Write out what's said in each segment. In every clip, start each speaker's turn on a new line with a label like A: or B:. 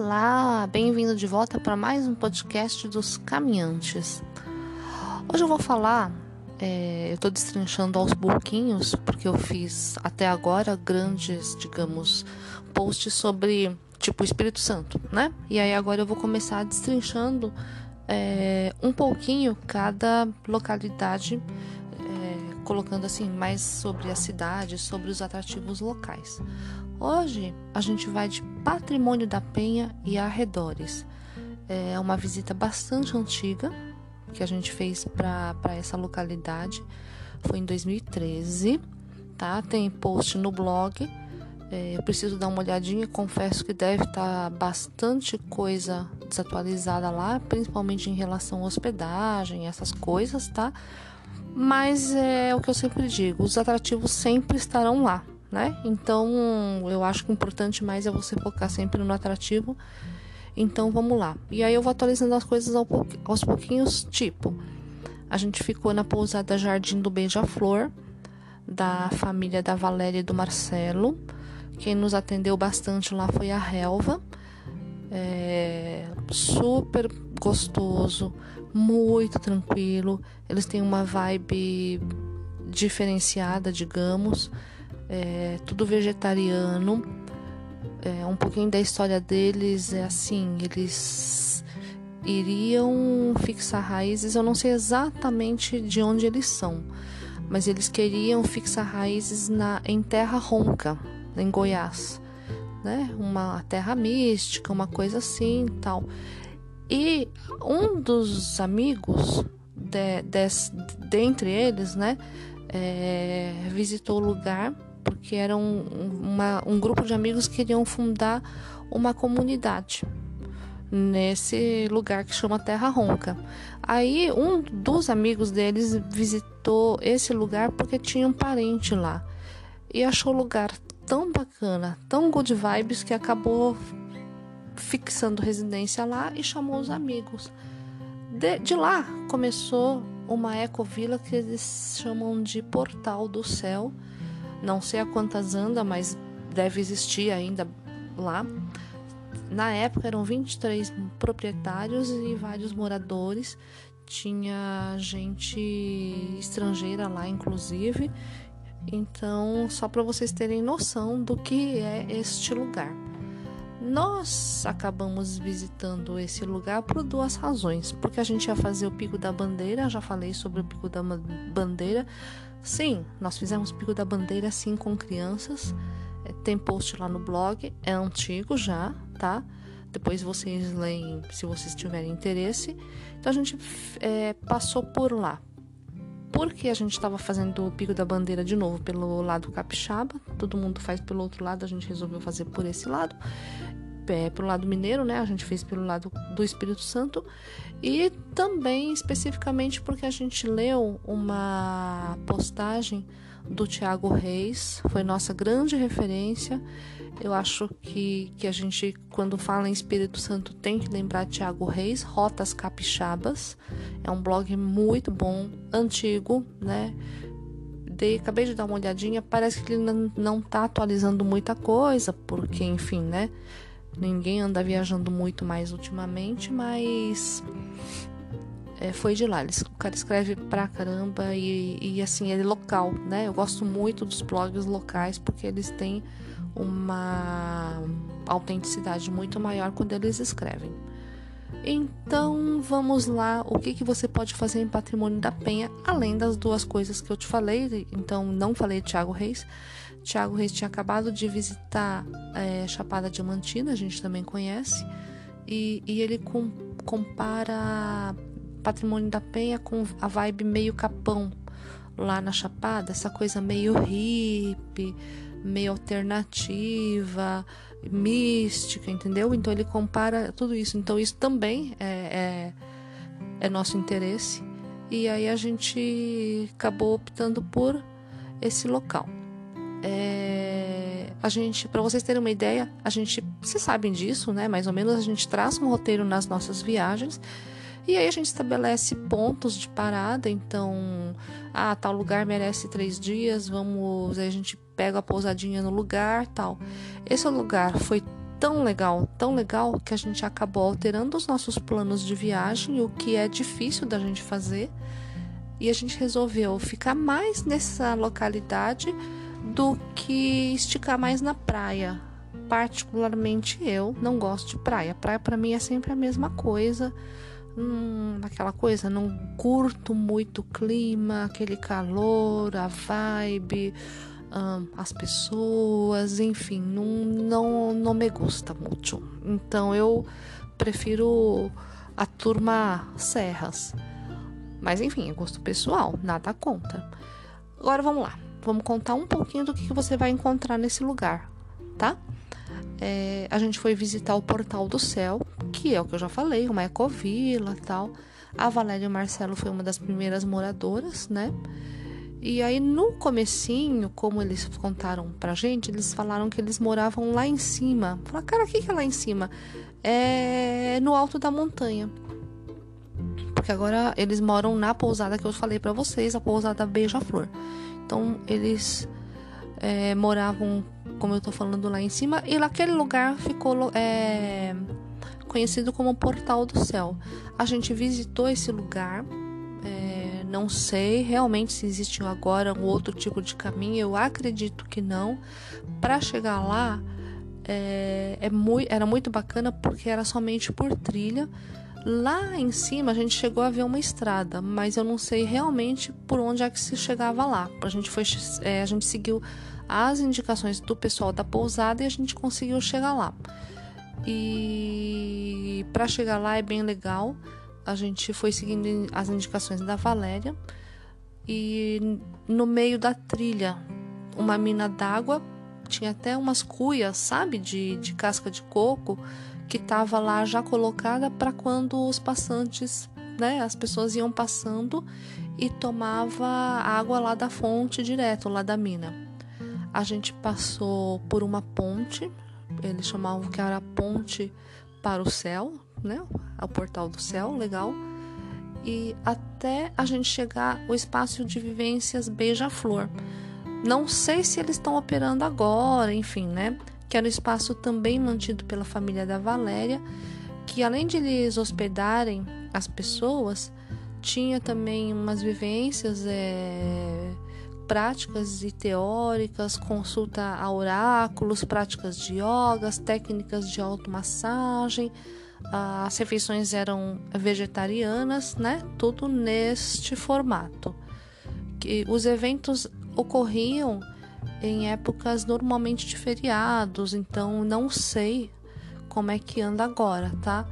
A: Olá, bem-vindo de volta para mais um podcast dos caminhantes. Hoje eu vou falar, é, eu estou destrinchando aos pouquinhos, porque eu fiz até agora grandes, digamos, posts sobre tipo Espírito Santo, né? E aí agora eu vou começar destrinchando é, um pouquinho cada localidade colocando assim mais sobre a cidade, sobre os atrativos locais. Hoje a gente vai de Patrimônio da Penha e arredores. É uma visita bastante antiga que a gente fez para essa localidade. Foi em 2013, tá? Tem post no blog. É, eu preciso dar uma olhadinha. Confesso que deve estar bastante coisa desatualizada lá, principalmente em relação à hospedagem, essas coisas, tá? mas é o que eu sempre digo, os atrativos sempre estarão lá, né? Então, eu acho que o importante mais é você focar sempre no atrativo. Então, vamos lá. E aí eu vou atualizando as coisas aos pouquinhos, tipo, a gente ficou na pousada Jardim do Beija-Flor, da família da Valéria e do Marcelo. Quem nos atendeu bastante lá foi a Helva. É, super gostoso, muito tranquilo. Eles têm uma vibe diferenciada, digamos. É, tudo vegetariano. É, um pouquinho da história deles é assim, eles iriam fixar raízes. Eu não sei exatamente de onde eles são, mas eles queriam fixar raízes na em Terra Ronca, em Goiás, né? Uma terra mística, uma coisa assim, tal. E um dos amigos, de, des, dentre eles, né, é, visitou o lugar porque era um, uma, um grupo de amigos que queriam fundar uma comunidade nesse lugar que chama Terra Ronca. Aí um dos amigos deles visitou esse lugar porque tinha um parente lá e achou o lugar tão bacana, tão good vibes que acabou fixando residência lá e chamou os amigos. De, de lá começou uma ecovila que eles chamam de Portal do Céu. Não sei a quantas anda, mas deve existir ainda lá. Na época eram 23 proprietários e vários moradores. Tinha gente estrangeira lá, inclusive. Então, só para vocês terem noção do que é este lugar. Nós acabamos visitando esse lugar por duas razões. Porque a gente ia fazer o Pico da Bandeira, já falei sobre o Pico da Bandeira. Sim, nós fizemos o Pico da Bandeira sim com crianças. É, tem post lá no blog, é antigo já, tá? Depois vocês leem se vocês tiverem interesse. Então a gente é, passou por lá. Porque a gente estava fazendo o Pico da Bandeira de novo? Pelo lado capixaba, todo mundo faz pelo outro lado, a gente resolveu fazer por esse lado. É, pelo lado mineiro, né? A gente fez pelo lado do Espírito Santo. E também especificamente porque a gente leu uma postagem do Tiago Reis, foi nossa grande referência. Eu acho que, que a gente, quando fala em Espírito Santo, tem que lembrar Tiago Reis, Rotas Capixabas. É um blog muito bom, antigo, né? Dei, acabei de dar uma olhadinha, parece que ele não, não tá atualizando muita coisa, porque, enfim, né? Ninguém anda viajando muito mais ultimamente, mas é, foi de lá. o cara escreve pra caramba e, e assim, ele é local, né? Eu gosto muito dos blogs locais porque eles têm uma autenticidade muito maior quando eles escrevem. Então vamos lá, o que, que você pode fazer em Patrimônio da Penha, além das duas coisas que eu te falei, então não falei de Thiago Reis. Thiago Reis tinha acabado de visitar é, Chapada Diamantina, a gente também conhece, e, e ele com, compara Patrimônio da Penha com a vibe meio capão lá na Chapada, essa coisa meio hippie, meio alternativa, mística, entendeu? Então ele compara tudo isso. Então isso também é, é, é nosso interesse. E aí a gente acabou optando por esse local. É, a gente, para vocês terem uma ideia, a gente, vocês sabem disso, né? Mais ou menos a gente traça um roteiro nas nossas viagens e aí a gente estabelece pontos de parada. Então, ah, tal lugar merece três dias, vamos, aí a gente pega a pousadinha no lugar, tal. Esse lugar foi tão legal, tão legal que a gente acabou alterando os nossos planos de viagem, o que é difícil da gente fazer. E a gente resolveu ficar mais nessa localidade do que esticar mais na praia. Particularmente eu não gosto de praia. Praia para mim é sempre a mesma coisa. Hum, aquela coisa, não curto muito o clima, aquele calor, a vibe, hum, as pessoas, enfim, não, não, não me gusta muito. Então eu prefiro a turma Serras. Mas enfim, é gosto pessoal, nada conta. Agora vamos lá vamos contar um pouquinho do que você vai encontrar nesse lugar, tá? É, a gente foi visitar o Portal do Céu, que é o que eu já falei, uma ecovila tal. A Valéria Marcelo foi uma das primeiras moradoras, né? E aí no comecinho, como eles contaram pra gente, eles falaram que eles moravam lá em cima. Falaram, cara, o que, é lá em cima? É no alto da montanha. Porque agora eles moram na pousada que eu falei para vocês, a pousada Beija-Flor. Então eles é, moravam, como eu tô falando lá em cima, e naquele lugar ficou é, conhecido como Portal do Céu. A gente visitou esse lugar. É, não sei realmente se existe agora um outro tipo de caminho. Eu acredito que não. Para chegar lá é, é muito, era muito bacana porque era somente por trilha. Lá em cima a gente chegou a ver uma estrada, mas eu não sei realmente por onde é que se chegava lá. A gente foi, é, a gente seguiu as indicações do pessoal da pousada e a gente conseguiu chegar lá. E para chegar lá é bem legal. A gente foi seguindo as indicações da Valéria e no meio da trilha, uma mina d'água tinha até umas cuias, sabe, de, de casca de coco que estava lá já colocada para quando os passantes, né, as pessoas iam passando e tomava água lá da fonte direto, lá da mina. A gente passou por uma ponte, eles chamavam que era a ponte para o céu, né, o portal do céu, legal. E até a gente chegar ao espaço de vivências Beija-Flor. Não sei se eles estão operando agora, enfim, né? que era um espaço também mantido pela família da Valéria, que além de eles hospedarem as pessoas, tinha também umas vivências é, práticas e teóricas, consulta a oráculos, práticas de yogas, técnicas de automassagem. As refeições eram vegetarianas, né? Tudo neste formato. Que os eventos ocorriam em épocas normalmente de feriados, então não sei como é que anda agora, tá?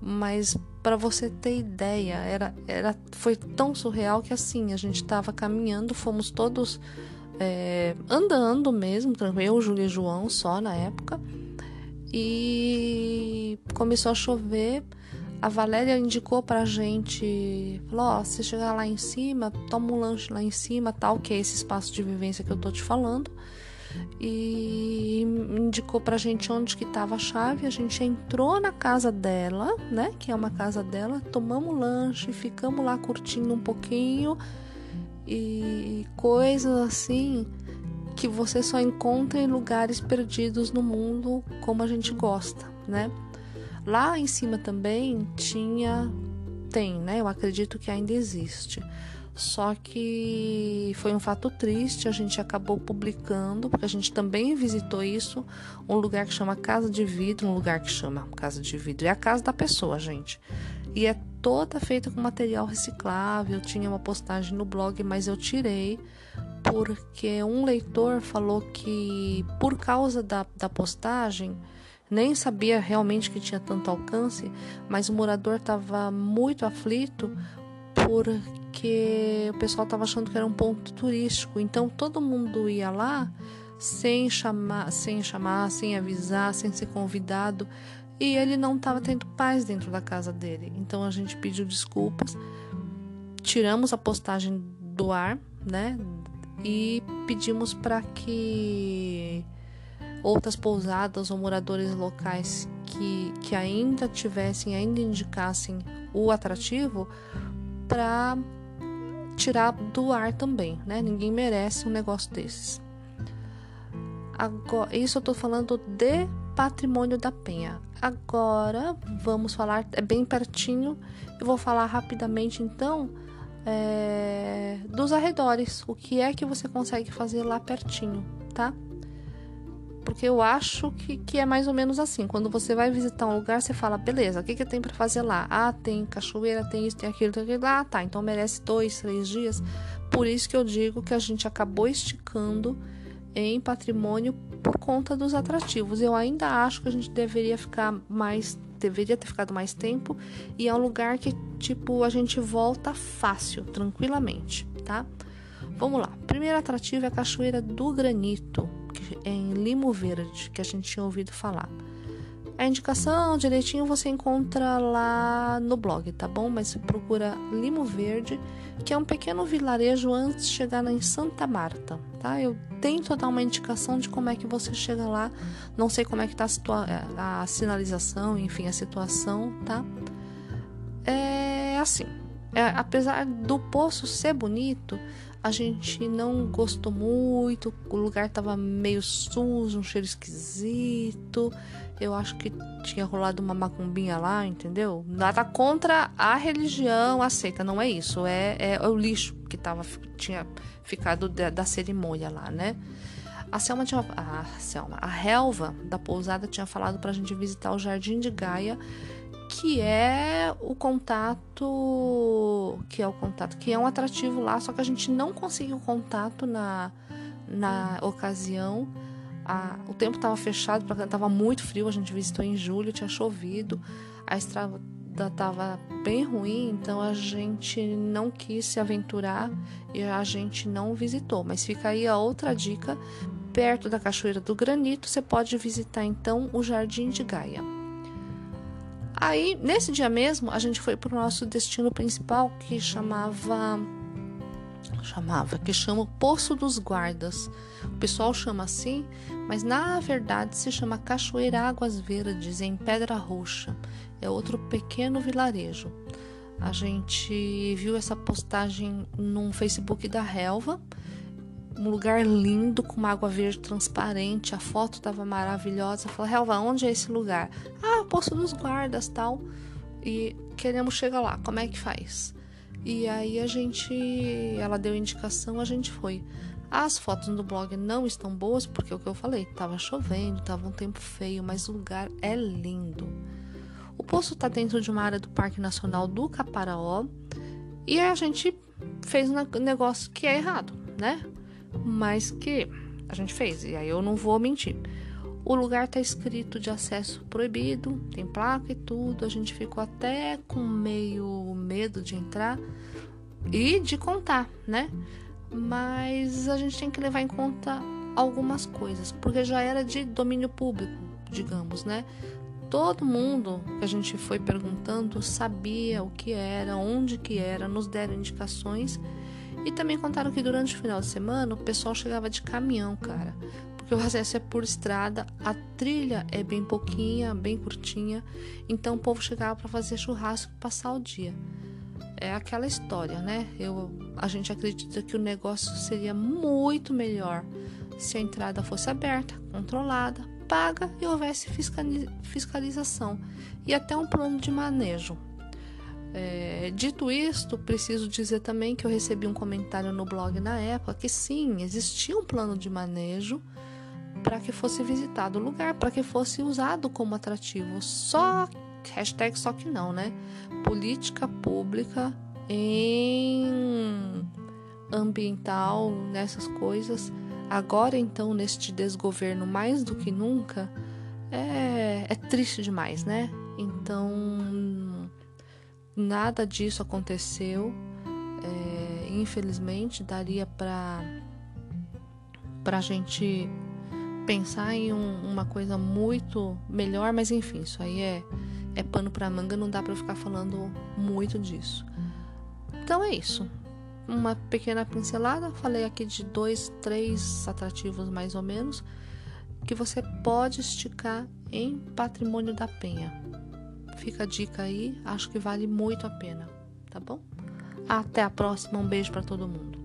A: Mas para você ter ideia, era, era, foi tão surreal que assim, a gente estava caminhando, fomos todos é, andando mesmo, eu, Júlia e João só na época, e começou a chover a Valéria indicou pra gente, falou, ó, oh, se chegar lá em cima, toma um lanche lá em cima, tal, que é esse espaço de vivência que eu tô te falando. E indicou pra gente onde que tava a chave, a gente entrou na casa dela, né, que é uma casa dela, tomamos lanche, ficamos lá curtindo um pouquinho e coisas assim que você só encontra em lugares perdidos no mundo como a gente gosta, né? Lá em cima também tinha, tem, né? Eu acredito que ainda existe. Só que foi um fato triste, a gente acabou publicando, porque a gente também visitou isso, um lugar que chama Casa de Vidro, um lugar que chama Casa de Vidro, é a casa da pessoa, gente. E é toda feita com material reciclável. Tinha uma postagem no blog, mas eu tirei porque um leitor falou que por causa da, da postagem nem sabia realmente que tinha tanto alcance, mas o morador estava muito aflito porque o pessoal estava achando que era um ponto turístico. Então todo mundo ia lá sem chamar, sem chamar, sem avisar, sem ser convidado, e ele não estava tendo paz dentro da casa dele. Então a gente pediu desculpas, tiramos a postagem do ar, né? E pedimos para que outras pousadas ou moradores locais que, que ainda tivessem, ainda indicassem o atrativo para tirar do ar também, né? Ninguém merece um negócio desses. Agora, isso eu tô falando de patrimônio da Penha. Agora vamos falar, é bem pertinho, eu vou falar rapidamente então é, dos arredores. O que é que você consegue fazer lá pertinho, tá? Porque eu acho que, que é mais ou menos assim. Quando você vai visitar um lugar, você fala, beleza, o que, que tem para fazer lá? Ah, tem cachoeira, tem isso, tem aquilo, tem aquilo. Ah, tá, então merece dois, três dias. Por isso que eu digo que a gente acabou esticando em patrimônio por conta dos atrativos. Eu ainda acho que a gente deveria ficar mais, deveria ter ficado mais tempo e é um lugar que tipo a gente volta fácil, tranquilamente, tá? Vamos lá. Primeiro atrativo é a Cachoeira do Granito em Limo Verde, que a gente tinha ouvido falar. A indicação direitinho você encontra lá no blog, tá bom? Mas procura Limo Verde, que é um pequeno vilarejo antes de chegar em Santa Marta, tá? Eu tento dar uma indicação de como é que você chega lá. Não sei como é que tá a, a sinalização, enfim, a situação, tá? É assim. É, apesar do poço ser bonito, a gente não gostou muito, o lugar tava meio sujo, um cheiro esquisito. Eu acho que tinha rolado uma macumbinha lá, entendeu? Nada contra a religião aceita, não é isso. É, é, é o lixo que tava, tinha ficado da, da cerimônia lá, né? A Selma tinha. A Selma, a Helva da pousada tinha falado pra gente visitar o Jardim de Gaia que é o contato, que é o contato, que é um atrativo lá, só que a gente não conseguiu contato na, na ocasião. A, o tempo estava fechado, estava muito frio, a gente visitou em julho, tinha chovido, a estrada estava bem ruim, então a gente não quis se aventurar e a gente não visitou. Mas fica aí a outra dica: perto da Cachoeira do Granito, você pode visitar então o Jardim de Gaia. Aí, nesse dia mesmo, a gente foi para o nosso destino principal, que chamava. Chamava, que chama Poço dos Guardas. O pessoal chama assim, mas na verdade se chama Cachoeira Águas Verdes, em Pedra Roxa. É outro pequeno vilarejo. A gente viu essa postagem no Facebook da Relva um lugar lindo com uma água verde transparente. A foto estava maravilhosa. Falei, Helva, onde é esse lugar? Ah, o Poço dos Guardas, tal. E queremos chegar lá. Como é que faz? E aí a gente, ela deu indicação, a gente foi. As fotos no blog não estão boas porque é o que eu falei, estava chovendo, estava um tempo feio, mas o lugar é lindo. O poço está dentro de uma área do Parque Nacional do Caparaó e a gente fez um negócio que é errado, né? mas que a gente fez, e aí eu não vou mentir. O lugar está escrito de acesso proibido, tem placa e tudo. A gente ficou até com meio medo de entrar e de contar, né? Mas a gente tem que levar em conta algumas coisas, porque já era de domínio público, digamos, né? Todo mundo que a gente foi perguntando sabia o que era, onde que era, nos deram indicações e também contaram que durante o final de semana o pessoal chegava de caminhão, cara. Porque o acesso é por estrada, a trilha é bem pouquinha, bem curtinha. Então o povo chegava para fazer churrasco e passar o dia. É aquela história, né? Eu, a gente acredita que o negócio seria muito melhor se a entrada fosse aberta, controlada, paga e houvesse fiscalização e até um plano de manejo é, dito isto, preciso dizer também que eu recebi um comentário no blog na época que sim, existia um plano de manejo para que fosse visitado o lugar, para que fosse usado como atrativo. Só hashtag só que não, né? Política pública em ambiental, nessas coisas. Agora então, neste desgoverno mais do que nunca, é, é triste demais, né? Então Nada disso aconteceu. É, infelizmente, daria para para a gente pensar em um, uma coisa muito melhor, mas enfim, isso aí é, é pano para manga, não dá para ficar falando muito disso. Então é isso. Uma pequena pincelada, falei aqui de dois, três atrativos mais ou menos, que você pode esticar em Patrimônio da Penha. Fica a dica aí, acho que vale muito a pena, tá bom? Até a próxima, um beijo para todo mundo.